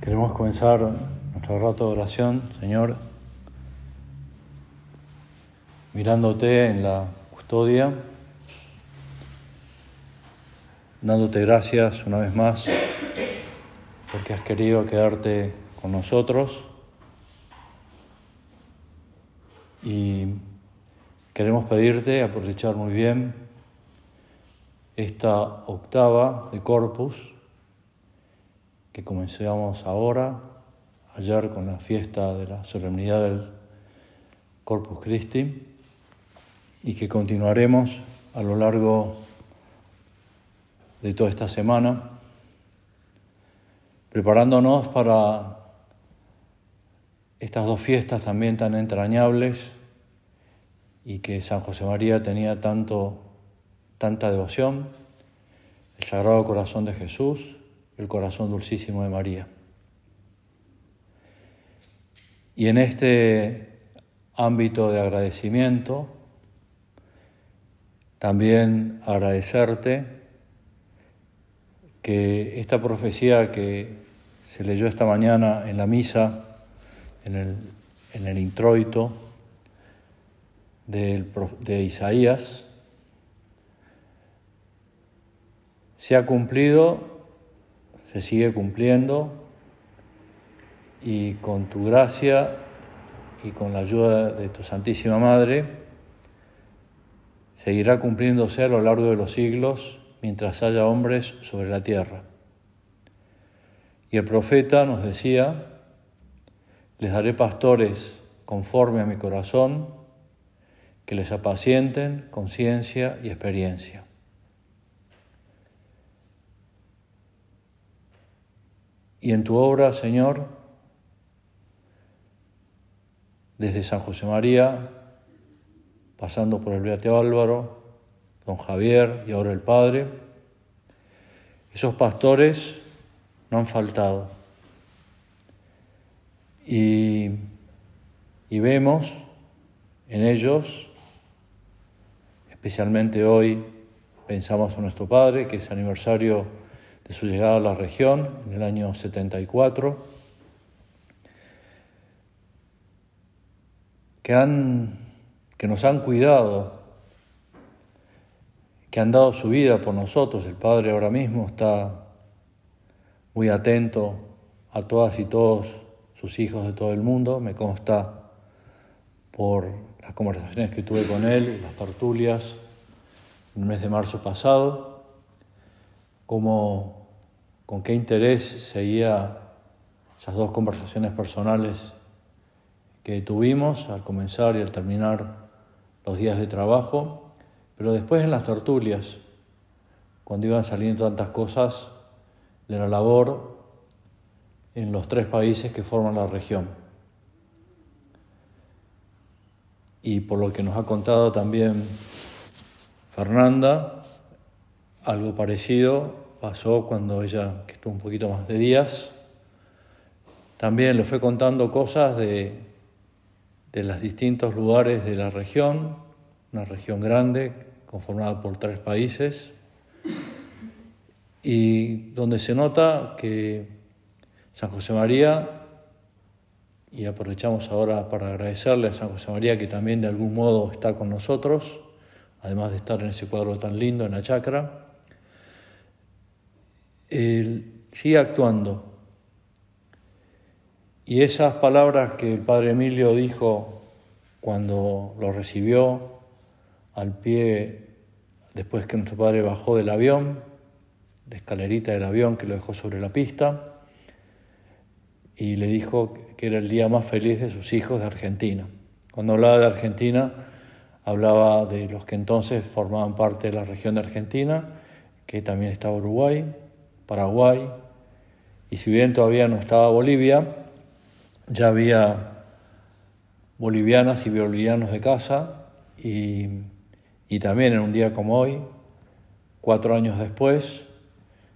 Queremos comenzar nuestro rato de oración, Señor, mirándote en la custodia, dándote gracias una vez más porque has querido quedarte con nosotros. Y queremos pedirte aprovechar muy bien esta octava de Corpus que comenzamos ahora, ayer con la fiesta de la solemnidad del Corpus Christi y que continuaremos a lo largo de toda esta semana, preparándonos para estas dos fiestas también tan entrañables y que San José María tenía tanto, tanta devoción, el Sagrado Corazón de Jesús, el corazón dulcísimo de María. Y en este ámbito de agradecimiento, también agradecerte que esta profecía que se leyó esta mañana en la misa, en el, en el introito de, de Isaías, se ha cumplido se sigue cumpliendo y con tu gracia y con la ayuda de tu Santísima Madre, seguirá cumpliéndose a lo largo de los siglos mientras haya hombres sobre la tierra. Y el profeta nos decía, les daré pastores conforme a mi corazón, que les apacienten con ciencia y experiencia. Y en tu obra, Señor, desde San José María, pasando por el Beato Álvaro, don Javier y ahora el Padre, esos pastores no han faltado. Y, y vemos en ellos, especialmente hoy, pensamos en nuestro Padre, que es aniversario de su llegada a la región en el año 74, que, han, que nos han cuidado, que han dado su vida por nosotros. El Padre ahora mismo está muy atento a todas y todos sus hijos de todo el mundo, me consta por las conversaciones que tuve con él, las tertulias, en el mes de marzo pasado, como con qué interés seguía esas dos conversaciones personales que tuvimos al comenzar y al terminar los días de trabajo, pero después en las tertulias, cuando iban saliendo tantas cosas de la labor en los tres países que forman la región. Y por lo que nos ha contado también Fernanda, algo parecido pasó cuando ella, que estuvo un poquito más de días, también le fue contando cosas de, de los distintos lugares de la región, una región grande conformada por tres países, y donde se nota que San José María, y aprovechamos ahora para agradecerle a San José María que también de algún modo está con nosotros, además de estar en ese cuadro tan lindo en la chacra, él sigue actuando. Y esas palabras que el padre Emilio dijo cuando lo recibió al pie, después que nuestro padre bajó del avión, la escalerita del avión que lo dejó sobre la pista, y le dijo que era el día más feliz de sus hijos de Argentina. Cuando hablaba de Argentina, hablaba de los que entonces formaban parte de la región de Argentina, que también estaba Uruguay, Paraguay, y si bien todavía no estaba Bolivia, ya había bolivianas y bolivianos de casa, y, y también en un día como hoy, cuatro años después,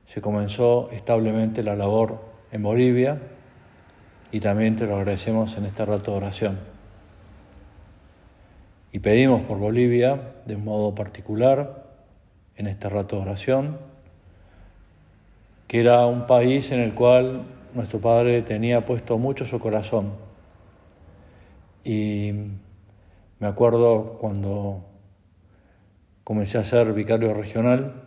se comenzó establemente la labor en Bolivia, y también te lo agradecemos en este rato de oración. Y pedimos por Bolivia de un modo particular en este rato de oración que era un país en el cual nuestro padre tenía puesto mucho su corazón. Y me acuerdo cuando comencé a ser vicario regional,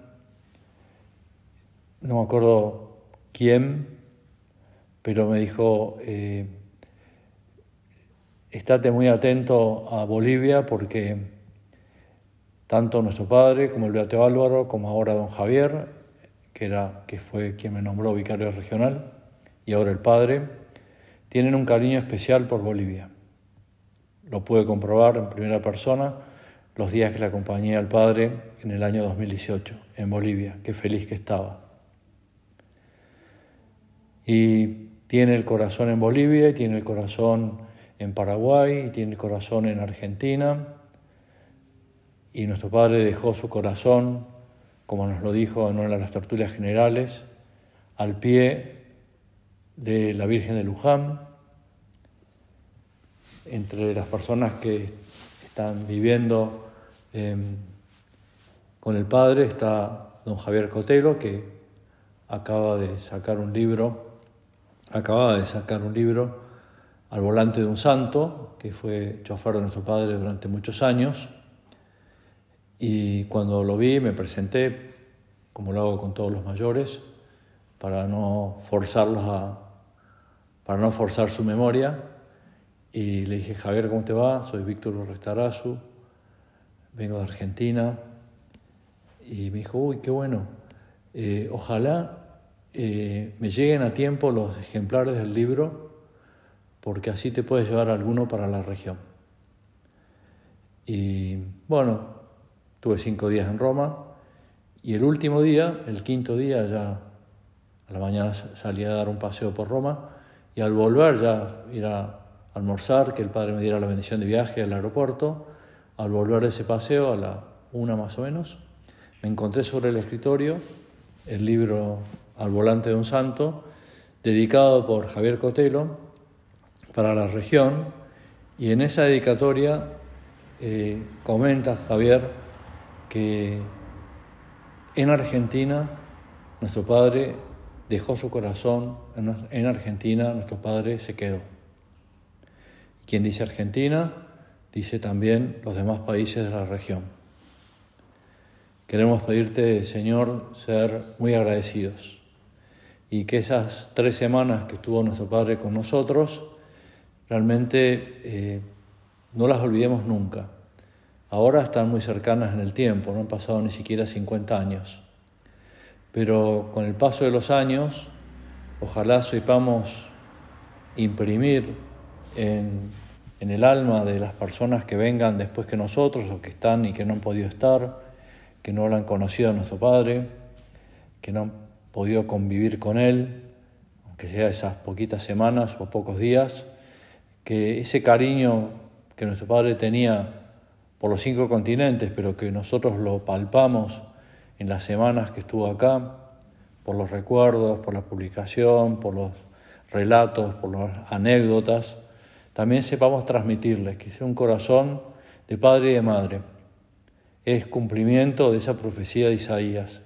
no me acuerdo quién, pero me dijo, eh, estate muy atento a Bolivia porque tanto nuestro padre como el Beato Álvaro, como ahora don Javier, que, era, que fue quien me nombró vicario regional, y ahora el padre, tienen un cariño especial por Bolivia. Lo pude comprobar en primera persona los días que le acompañé al padre en el año 2018 en Bolivia. Qué feliz que estaba. Y tiene el corazón en Bolivia, y tiene el corazón en Paraguay, y tiene el corazón en Argentina. Y nuestro padre dejó su corazón como nos lo dijo en de las tertulias generales, al pie de la Virgen de Luján. Entre las personas que están viviendo em, con el Padre está don Javier Cotelo, que acaba de sacar un libro, acababa de sacar un libro al volante de un santo, que fue chofer de nuestro Padre durante muchos años y cuando lo vi me presenté, como lo hago con todos los mayores, para no forzarlos a, para no forzar su memoria. Y le dije, Javier, ¿cómo te va? Soy Víctor Restarazu, vengo de Argentina. Y me dijo, uy, qué bueno. Eh, ojalá eh, me lleguen a tiempo los ejemplares del libro, porque así te puedes llevar alguno para la región. Y bueno, Tuve cinco días en Roma y el último día, el quinto día, ya a la mañana salí a dar un paseo por Roma y al volver ya ir a almorzar, que el padre me diera la bendición de viaje al aeropuerto, al volver de ese paseo, a la una más o menos, me encontré sobre el escritorio el libro Al volante de un santo, dedicado por Javier Cotelo para la región, y en esa dedicatoria eh, comenta Javier que en Argentina nuestro Padre dejó su corazón, en Argentina nuestro Padre se quedó. Quien dice Argentina, dice también los demás países de la región. Queremos pedirte, Señor, ser muy agradecidos y que esas tres semanas que estuvo nuestro Padre con nosotros, realmente eh, no las olvidemos nunca Ahora están muy cercanas en el tiempo, no han pasado ni siquiera 50 años. Pero con el paso de los años, ojalá sepamos imprimir en, en, el alma de las personas que vengan después que nosotros, o que están y que no han podido estar, que no lo han conocido a nuestro Padre, que no han podido convivir con Él, aunque sea esas poquitas semanas o pocos días, que ese cariño que nuestro Padre tenía por los cinco continentes, pero que nosotros lo palpamos en las semanas que estuvo acá, por los recuerdos, por la publicación, por los relatos, por las anécdotas, también sepamos transmitirles que sea un corazón de padre y de madre. Es cumplimiento de esa profecía de Isaías.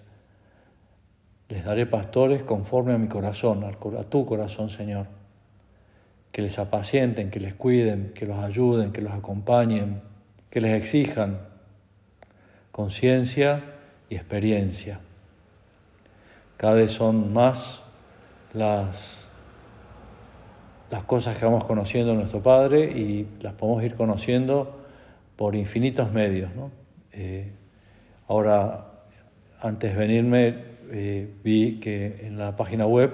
Les daré pastores conforme a mi corazón, a tu corazón, Señor. Que les apacienten, que les cuiden, que los ayuden, que los acompañen que les exijan conciencia y experiencia. Cada vez son más las, las cosas que vamos conociendo de nuestro Padre y las podemos ir conociendo por infinitos medios. Eh, ahora, antes de venirme, eh, vi que en la página web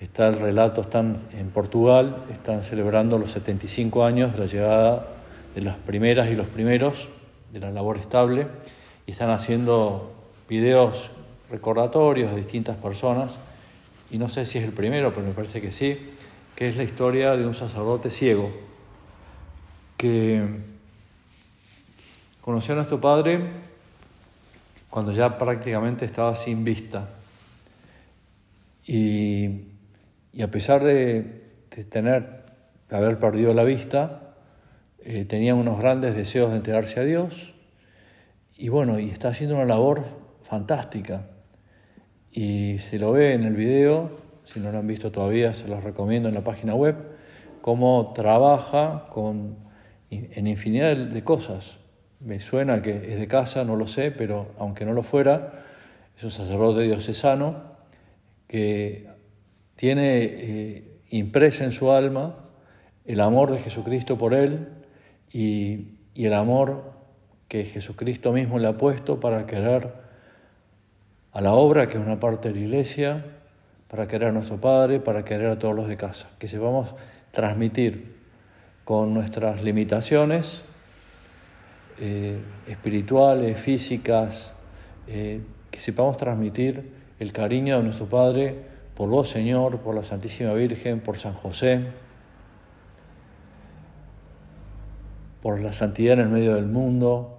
está el relato, están en Portugal, están celebrando los 75 años de la llegada de las primeras y los primeros de la labor estable y están haciendo videos recordatorios de distintas personas y no sé si es el primero, pero me parece que sí, que es la historia de un sacerdote ciego que conoció a nuestro padre cuando ya prácticamente estaba sin vista. Y, a pesar de tener, de haber perdido la vista, eh, tenía unos grandes deseos de enterarse a Dios y bueno, y está haciendo una labor fantástica. Y se lo ve en el video si no lo han visto todavía, se los recomiendo en la página web, cómo trabaja con, en infinidad de cosas. Me suena que es de casa, no lo sé, pero aunque no lo fuera, es un sacerdote diocesano que tiene eh, impresa en su alma el amor de Jesucristo por él y, el amor que Jesucristo mismo le ha puesto para querer a la obra, que es una parte de la iglesia, para querer a nuestro Padre, para querer a todos los de casa. Que sepamos transmitir con nuestras limitaciones eh, espirituales, físicas, eh, que sepamos transmitir el cariño de nuestro Padre por vos, Señor, por la Santísima Virgen, por San José, por la santidad en el medio del mundo,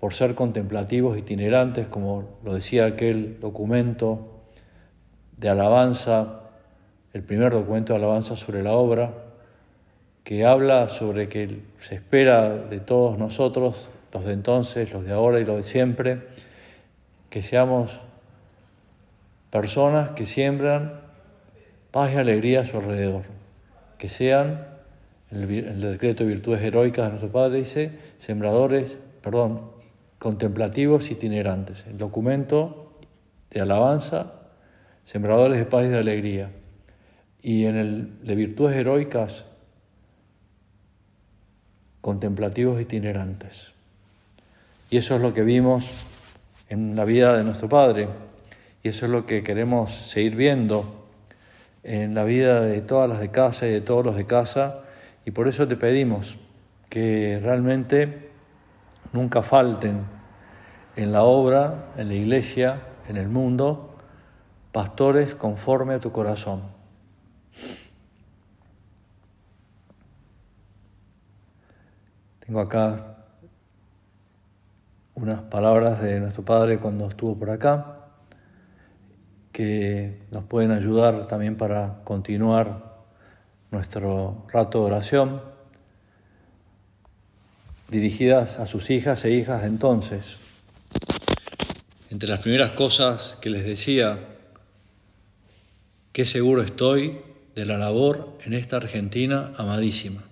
por ser contemplativos itinerantes, como lo decía aquel documento de alabanza, el primer documento de alabanza sobre la obra, que habla sobre que se espera de todos nosotros, los de entonces, los de ahora y los de siempre, que seamos personas que siembran paz y alegría a su alrededor, que sean, el, decreto de virtudes heroicas de nuestro Padre dice, sembradores, perdón, contemplativos itinerantes, el documento de alabanza sembradores de paz y de alegría. Y en el de virtudes heroicas, contemplativos itinerantes. Y eso es lo que vimos en la vida de nuestro Padre. Y eso es lo que queremos seguir viendo en la vida de todas las de casa y de todos los de casa. Y por eso te pedimos que realmente nunca falten en la obra, en la iglesia, en el mundo, pastores conforme a tu corazón. Tengo acá unas palabras de nuestro Padre cuando estuvo por acá, que nos pueden ayudar también para continuar nuestro rato de oración, dirigidas a sus hijas e hijas de entonces. Entre las primeras cosas que les decía Qué seguro estoy de la labor en esta Argentina amadísima.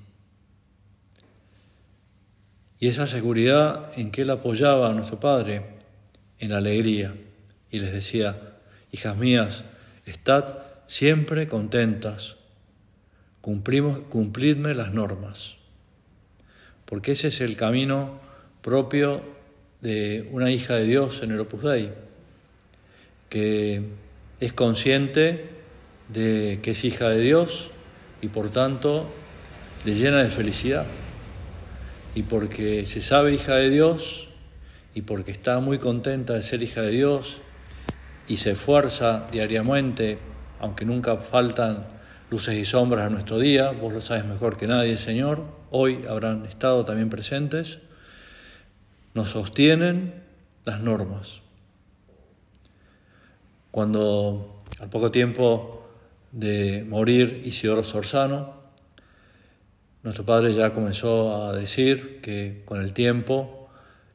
Y esa seguridad en que él apoyaba a nuestro Padre en la alegría y les decía, hijas mías, estad siempre contentas, cumplimos, cumplidme las normas, porque ese es el camino propio de una hija de Dios en el Opus Dei, que es consciente de que es hija de Dios y por tanto le llena de felicidad. Y porque se sabe hija de Dios y porque está muy contenta de ser hija de Dios y se esfuerza diariamente, aunque nunca faltan luces y sombras a nuestro día, vos lo sabes mejor que nadie, Señor, hoy habrán estado también presentes, nos sostienen las normas. Cuando al poco tiempo de morir Isidoro Sorzano, nuestro padre ya comenzó a decir que con el tiempo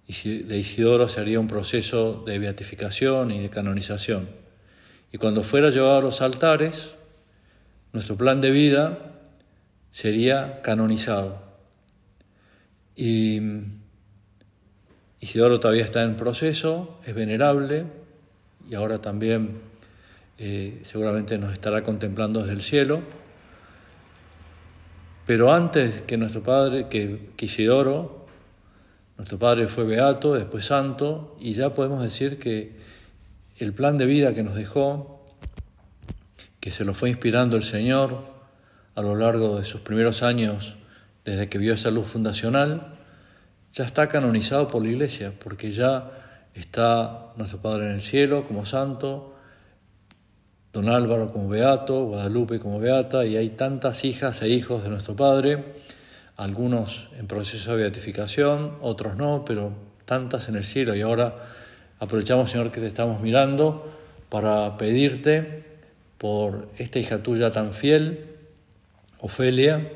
de Isidoro se haría un proceso de beatificación y de canonización. Y cuando fuera llevado a los altares, nuestro plan de vida sería canonizado. Y Isidoro todavía está en proceso, es venerable y ahora también eh, seguramente nos estará contemplando desde el cielo. Pero antes que nuestro Padre, que, Isidoro, nuestro Padre fue beato, después santo, y ya podemos decir que el plan de vida que nos dejó, que se lo fue inspirando el Señor a lo largo de sus primeros años desde que vio esa luz fundacional, ya está canonizado por la Iglesia, porque ya está nuestro Padre en el cielo como santo, don Álvaro como beato, Guadalupe como beata, y hay tantas hijas e hijos de nuestro Padre, algunos en proceso de beatificación, otros no, pero tantas en el cielo. Y ahora aprovechamos, Señor, que te estamos mirando para pedirte por esta hija tuya tan fiel, Ofelia,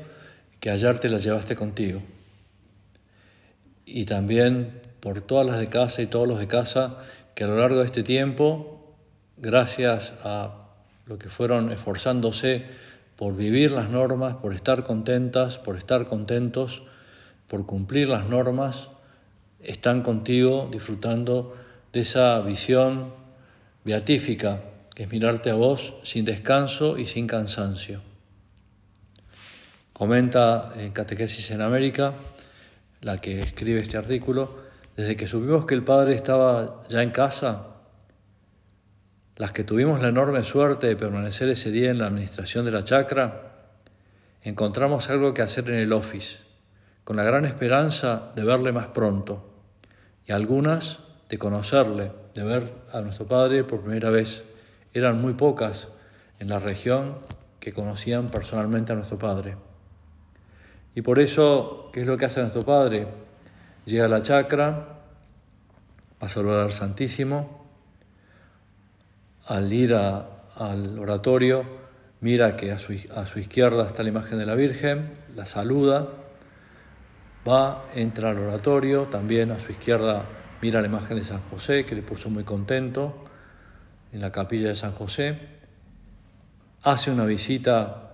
que ayer te la llevaste contigo. Y también por todas las de casa y todos los de casa que a lo largo de este tiempo, gracias a lo que fueron esforzándose por vivir las normas, por estar contentas, por estar contentos, por cumplir las normas, están contigo disfrutando de esa visión beatífica, que es mirarte a vos sin descanso y sin cansancio. Comenta en Catequesis en América, la que escribe este artículo, desde que supimos que el Padre estaba ya en casa, las que tuvimos la enorme suerte de permanecer ese día en la administración de la chacra, encontramos algo que hacer en el office, con la gran esperanza de verle más pronto, y algunas de conocerle, de ver a nuestro Padre por primera vez. Eran muy pocas en la región que conocían personalmente a nuestro Padre. Y por eso, ¿qué es lo que hace nuestro Padre? Llega a la chacra, va a saludar al Santísimo, al ir al oratorio, mira que a su, a su izquierda está la imagen de la Virgen, la saluda, va, entra al oratorio, también a su izquierda mira la imagen de San José, que le puso muy contento en la capilla de San José, hace una visita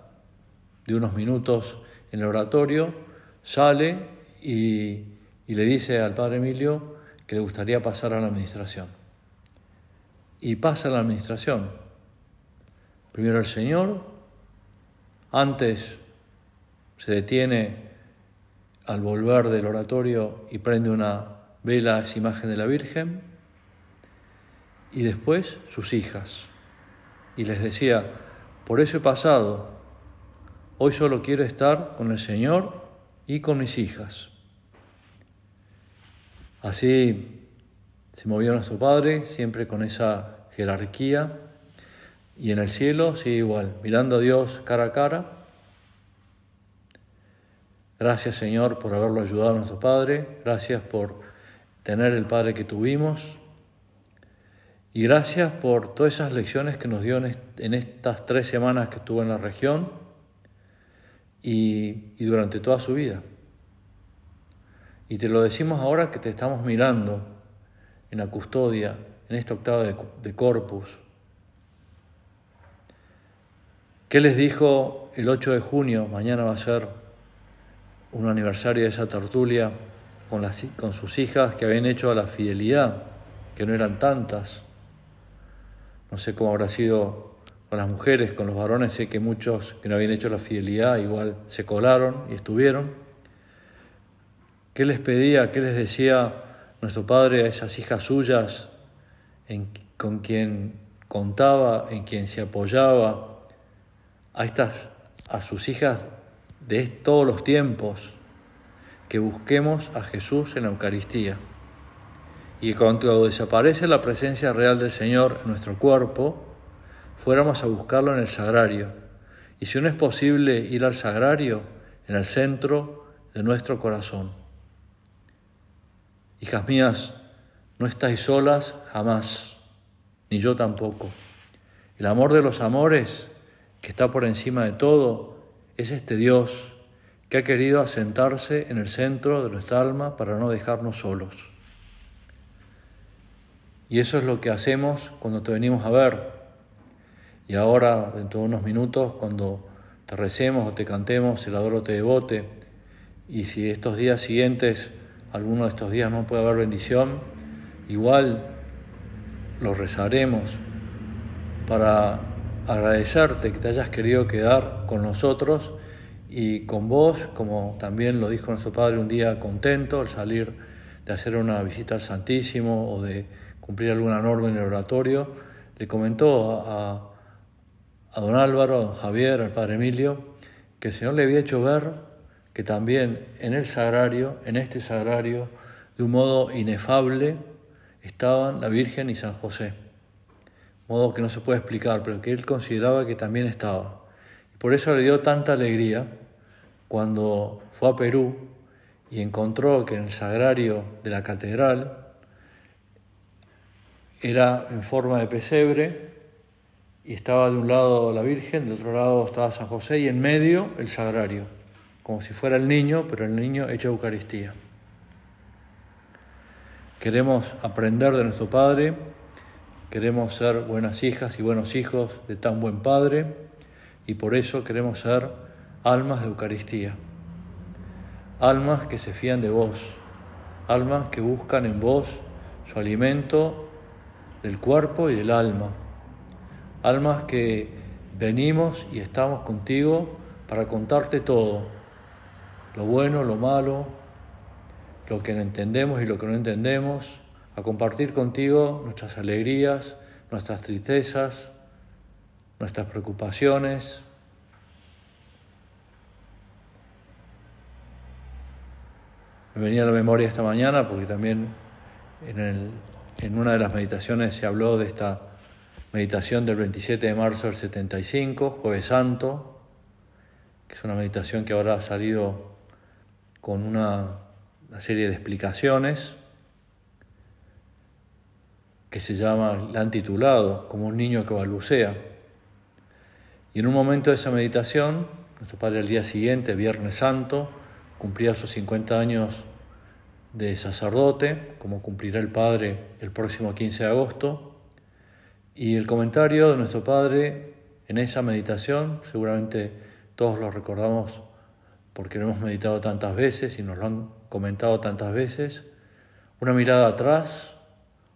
de unos minutos en el oratorio, sale y, y le dice al padre Emilio que le gustaría pasar a la administración. Y pasa a la administración. Primero el Señor, antes se detiene al volver del oratorio y prende una ve las imágenes de la Virgen y después sus hijas. Y les decía, por eso he pasado, hoy solo quiero estar con el Señor y con mis hijas. Así se movió nuestro Padre, siempre con esa jerarquía, y en el cielo sí igual, mirando a Dios cara a cara. Gracias Señor por haberlo ayudado a nuestro Padre, gracias por tener el Padre que tuvimos. Y gracias por todas esas lecciones que nos dio en estas tres semanas que estuvo en la región y, durante toda su vida. Y te lo decimos ahora que te estamos mirando en la custodia, en esta octava de, Corpus. ¿Qué les dijo el 8 de junio? Mañana va a ser un aniversario de esa tertulia con, las, con sus hijas que habían hecho a la fidelidad, que no eran tantas. No sé cómo habrá sido con las mujeres, con los varones, sé que muchos que no habían hecho la fidelidad igual se colaron y estuvieron. ¿Qué les pedía, qué les decía nuestro Padre a esas hijas suyas con quien contaba, en quien se apoyaba, a, estas, a sus hijas de todos los tiempos? que busquemos a Jesús en la Eucaristía y cuando desaparece la presencia real del Señor en nuestro cuerpo, fuéramos a buscarlo en el sagrario. Y si no es posible ir al sagrario, en el centro de nuestro corazón. Hijas mías, no estáis solas jamás, ni yo tampoco. El amor de los amores, que está por encima de todo, es este Dios que ha querido asentarse en el centro de nuestra alma para no dejarnos solos. Y eso es lo que hacemos cuando te venimos a ver. Y ahora, dentro de unos minutos, cuando te recemos o te cantemos el adoro te devote, y si estos días siguientes, alguno de estos días no puede haber bendición, igual lo rezaremos para agradecerte que te hayas querido quedar con nosotros y con vos, como también lo dijo nuestro Padre un día contento al salir de hacer una visita al Santísimo o de cumplir alguna norma en el oratorio, le comentó a, don Álvaro, a don Javier, al Padre Emilio, que el Señor le había hecho ver que también en el sagrario, en este sagrario, de un modo inefable, estaban la Virgen y San José. Modo que no se puede explicar, pero que él consideraba que también estaba. Por eso le dio tanta alegría cuando fue a Perú y encontró que en el sagrario de la catedral era en forma de pesebre y estaba de un lado la Virgen, del otro lado estaba San José y en medio el sagrario, como si fuera el niño, pero el niño hecho Eucaristía. Queremos aprender de nuestro Padre queremos ser buenas hijas y buenos hijos de tan buen Padre y por eso queremos ser almas de Eucaristía, almas que se fían de vos, almas que buscan en vos su alimento del cuerpo y del alma, almas que venimos y estamos contigo para contarte todo, lo bueno, lo malo, lo que entendemos y lo que no entendemos, a compartir contigo nuestras alegrías, nuestras tristezas, nuestras preocupaciones. Me venía a la memoria esta mañana porque también en, en una de las meditaciones se habló de esta meditación del 27 de marzo del 75, jueves santo, que es una meditación que ahora ha salido con una, serie de explicaciones que se llama, la han titulado, como un niño que balbucea. Y en un momento de esa meditación, nuestro padre al día siguiente, Viernes Santo, cumplía sus 50 años de sacerdote, como cumplirá el padre el próximo 15 de agosto. Y el comentario de nuestro padre en esa meditación, seguramente todos lo recordamos porque lo hemos meditado tantas veces y nos lo han comentado tantas veces, una mirada atrás,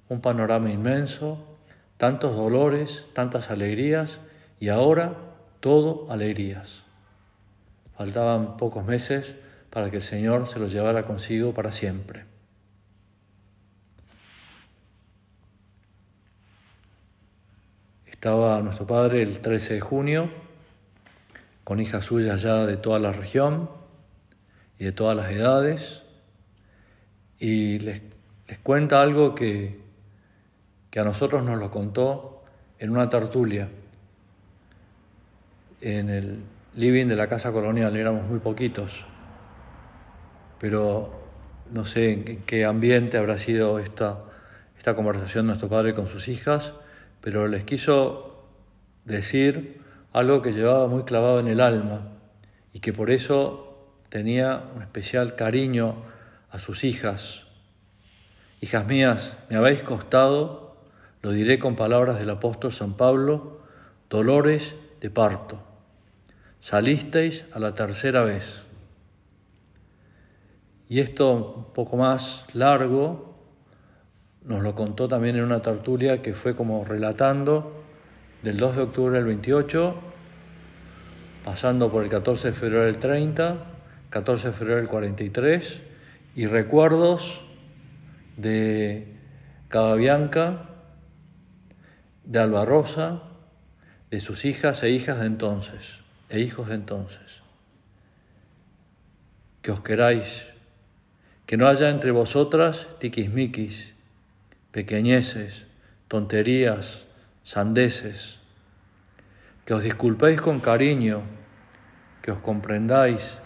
un panorama inmenso, tantos dolores, tantas alegrías y ahora todo alegrías. Faltaban pocos meses para que el Señor se los llevara consigo para siempre. Estaba nuestro padre el 13 de junio, con hijas suyas ya de toda la región y de todas las edades, y les, les cuenta algo que que a nosotros nos lo contó en una tertulia en el living de la Casa Colonial, éramos muy poquitos, pero no sé en qué ambiente habrá sido esta, esta conversación de nuestro padre con sus hijas, pero les quiso decir algo que llevaba muy clavado en el alma y que por eso tenía un especial cariño a sus hijas. Hijas mías, me habéis costado lo diré con palabras del apóstol San Pablo, dolores de parto. Salisteis a la tercera vez. Y esto un poco más largo nos lo contó también en una tertulia que fue como relatando del 2 de octubre del 28, pasando por el 14 de febrero del 30, 14 de febrero del 43, y recuerdos de Cadavianca, de Alba Rosa, de sus hijas e hijas de entonces, e hijos de entonces. Que os queráis, que no haya entre vosotras tiquismiquis, pequeñeces, tonterías, sandeces, que os disculpéis con cariño, que os comprendáis,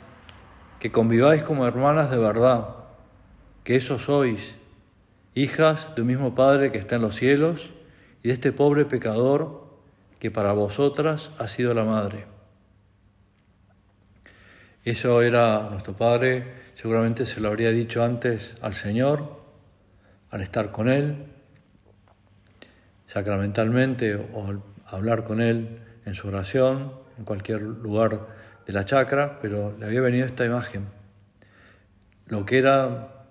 que conviváis como hermanas de verdad, que eso sois, hijas de un mismo Padre que está en los cielos, y de este pobre pecador que para vosotras ha sido la madre. Eso era nuestro Padre, seguramente se lo habría dicho antes al Señor, al estar con Él, sacramentalmente o al hablar con Él en su oración, en cualquier lugar de la chacra, pero le había venido esta imagen, lo que era,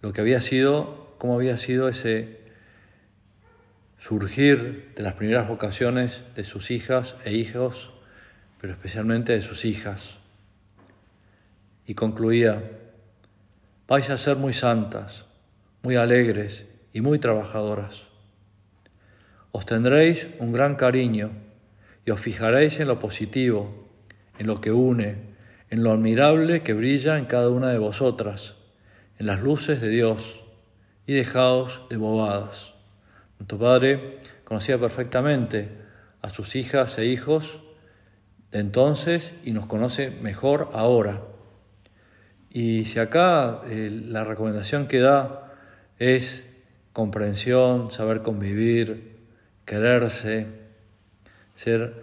lo que había sido, cómo había sido ese surgir de las primeras vocaciones de sus hijas e hijos, pero especialmente de sus hijas. Y concluía, vais a ser muy santas, muy alegres y muy trabajadoras. Os tendréis un gran cariño y os fijaréis en lo positivo, en lo que une, en lo admirable que brilla en cada una de vosotras, en las luces de Dios, y dejaos de bobadas. Tu padre conocía perfectamente a sus hijas e hijos de entonces y nos conoce mejor ahora. Y si acá eh, la recomendación que da es comprensión, saber convivir, quererse, ser,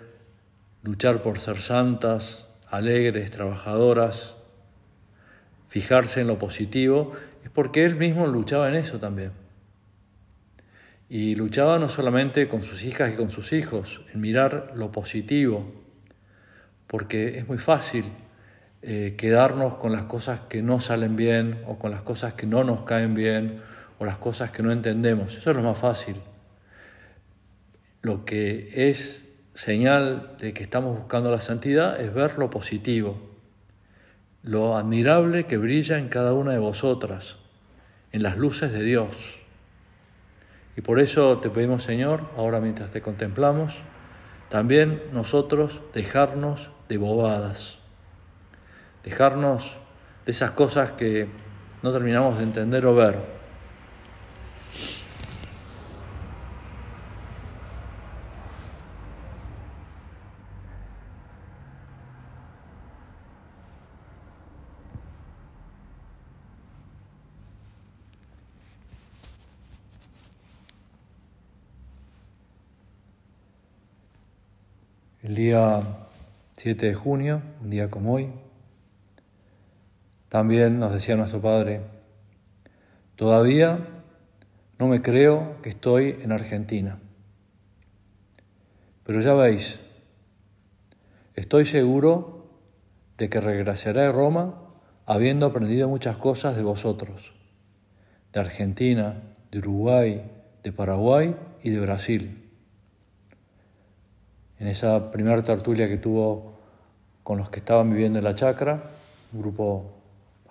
luchar por ser santas, alegres, trabajadoras, fijarse en lo positivo, es porque él mismo luchaba en eso también. Y luchaba no solamente con sus hijas y con sus hijos, en mirar lo positivo, porque es muy fácil eh, quedarnos con las cosas que no salen bien o con las cosas que no nos caen bien o las cosas que no entendemos. Eso es lo más fácil. Lo que es señal de que estamos buscando la santidad es ver lo positivo, lo admirable que brilla en cada una de vosotras, en las luces de Dios. Y por eso te pedimos, Señor, ahora mientras te contemplamos, también nosotros dejarnos de bobadas, dejarnos de esas cosas que no terminamos de entender o ver. El día 7 de junio, un día como hoy, también nos decía nuestro Padre, todavía no me creo que estoy en Argentina, pero ya veis, estoy seguro de que regresaré a Roma habiendo aprendido muchas cosas de vosotros, de Argentina, de Uruguay, de Paraguay y de Brasil en esa primera tertulia que tuvo con los que estaban viviendo en la chacra, un grupo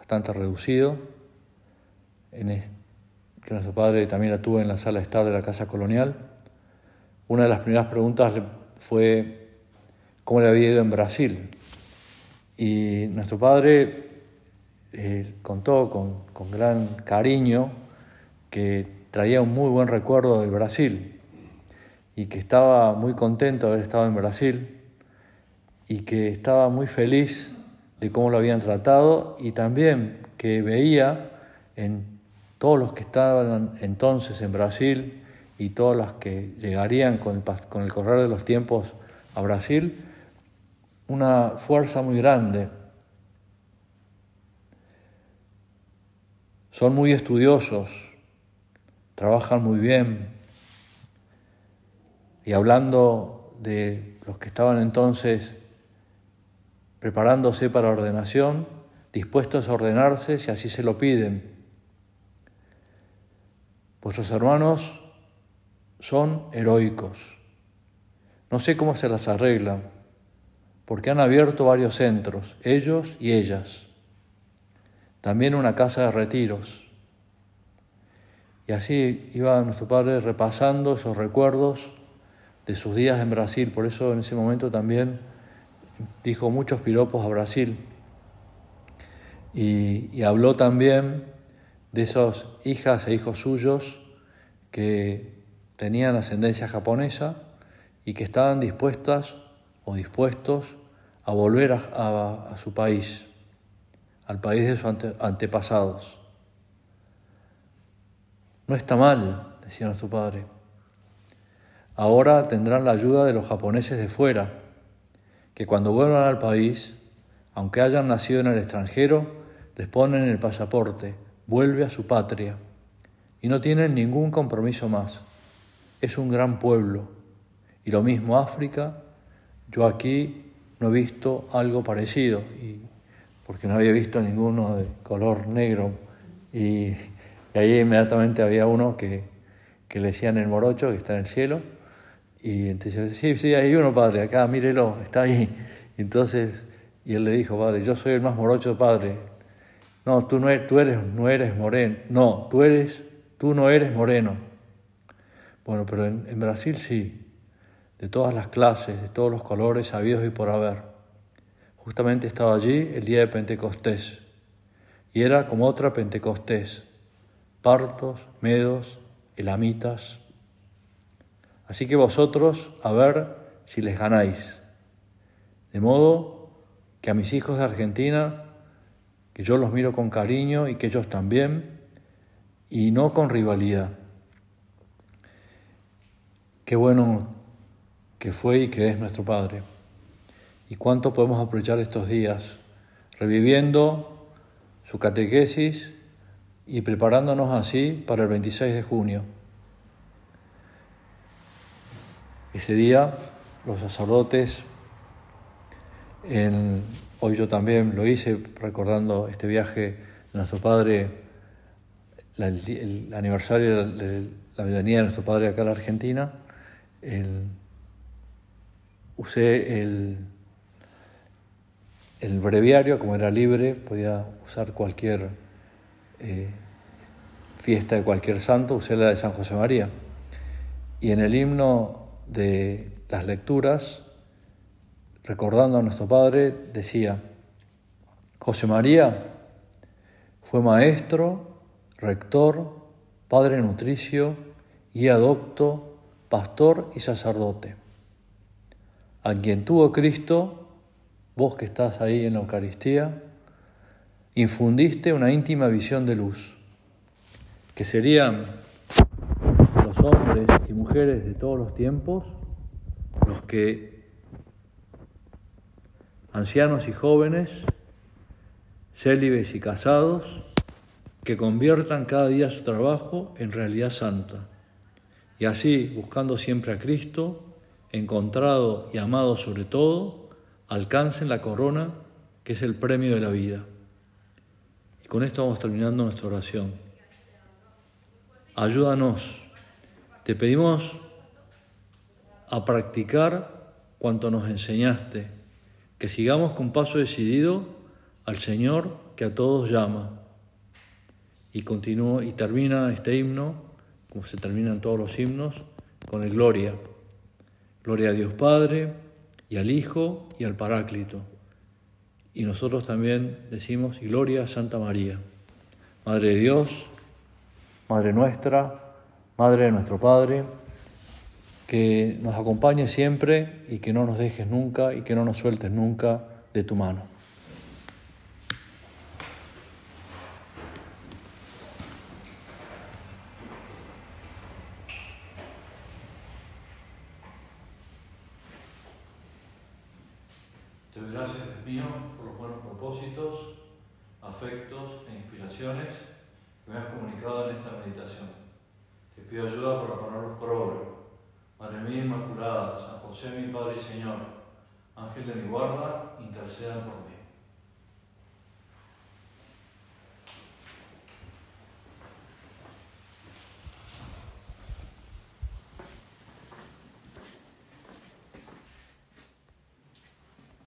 bastante reducido, en que nuestro padre también la tuvo en la sala de estar de la Casa Colonial. Una de las primeras preguntas fue cómo le había ido en Brasil. Y nuestro padre eh, contó con, con gran cariño que traía un muy buen recuerdo del Brasil, y que estaba muy contento de haber estado en Brasil y que estaba muy feliz de cómo lo habían tratado y también que veía en todos los que estaban entonces en Brasil y todos los que llegarían con el, con el correr de los tiempos a Brasil, una fuerza muy grande. Son muy estudiosos, trabajan muy bien, y hablando de los que estaban entonces preparándose para ordenación, dispuestos a ordenarse si así se lo piden. Vuestros hermanos son heroicos. No sé cómo se las arreglan, porque han abierto varios centros, ellos y ellas. También una casa de retiros. Y así iba nuestro padre repasando esos recuerdos de sus días en Brasil, por eso en ese momento también dijo muchos piropos a Brasil. Y, habló también de esas hijas e hijos suyos que tenían ascendencia japonesa y que estaban dispuestas o dispuestos a volver a, su país, al país de sus antepasados. No está mal, decía nuestro padre. Ahora tendrán la ayuda de los japoneses de fuera, que cuando vuelvan al país, aunque hayan nacido en el extranjero, les ponen el pasaporte, vuelve a su patria, y no tienen ningún compromiso más. Es un gran pueblo, y lo mismo África, yo aquí no he visto algo parecido, y, porque no había visto ninguno de color negro, y, ahí inmediatamente había uno que, que le decían el morocho, que está en el cielo, y entonces, sí, sí, hay uno, padre, acá, mírelo, está ahí. Entonces, y él le dijo, padre, yo soy el más morocho, padre. No, tú no eres, tú eres, no eres moreno. No, tú eres, tú no eres moreno. Bueno, pero en, en Brasil sí, de todas las clases, de todos los colores habidos y por haber. Justamente estaba allí el día de Pentecostés. Y era como otra Pentecostés. Partos, medos, elamitas, Así que vosotros, a ver si les ganáis. De modo que a mis hijos de Argentina, que yo los miro con cariño y que ellos también, y no con rivalidad. Qué bueno que fue y que es nuestro Padre. Y cuánto podemos aprovechar estos días reviviendo su catequesis y preparándonos así para el 26 de junio Ese día los sacerdotes, hoy yo también lo hice recordando este viaje de nuestro Padre, el, aniversario de la venida de nuestro Padre acá a la Argentina, usé el, breviario, como era libre, podía usar cualquier eh, fiesta de cualquier santo, usé la de San José María. Y en el himno de las lecturas, recordando a nuestro Padre, decía, José María fue maestro, rector, padre nutricio, guía docto, pastor y sacerdote. A quien tuvo Cristo, vos que estás ahí en la Eucaristía, infundiste una íntima visión de luz, que serían los hombres y mujeres de todos los tiempos los que, ancianos y jóvenes, célibes y casados, que conviertan cada día su trabajo en realidad santa. Y así, buscando siempre a Cristo, encontrado y amado sobre todo, alcancen la corona que es el premio de la vida. Y con esto vamos terminando nuestra oración. Ayúdanos. Te pedimos a practicar cuanto nos enseñaste, que sigamos con paso decidido al Señor que a todos llama. Y continúa y termina este himno, como se terminan todos los himnos, con el gloria. Gloria a Dios Padre y al Hijo y al Paráclito. Y nosotros también decimos, y gloria a Santa María, Madre de Dios, Madre nuestra, Madre de nuestro Padre, que nos acompañe siempre y que no nos dejes nunca y que no nos sueltes nunca de tu mano. Te doy gracias, Dios mío, por los buenos propósitos, afectos e inspiraciones que me has comunicado en esta meditación. Te pido ayuda para ponerlos por obra. Madre mía Inmaculada, San José mi Padre y Señor, Ángel de mi guarda, intercedan por mí.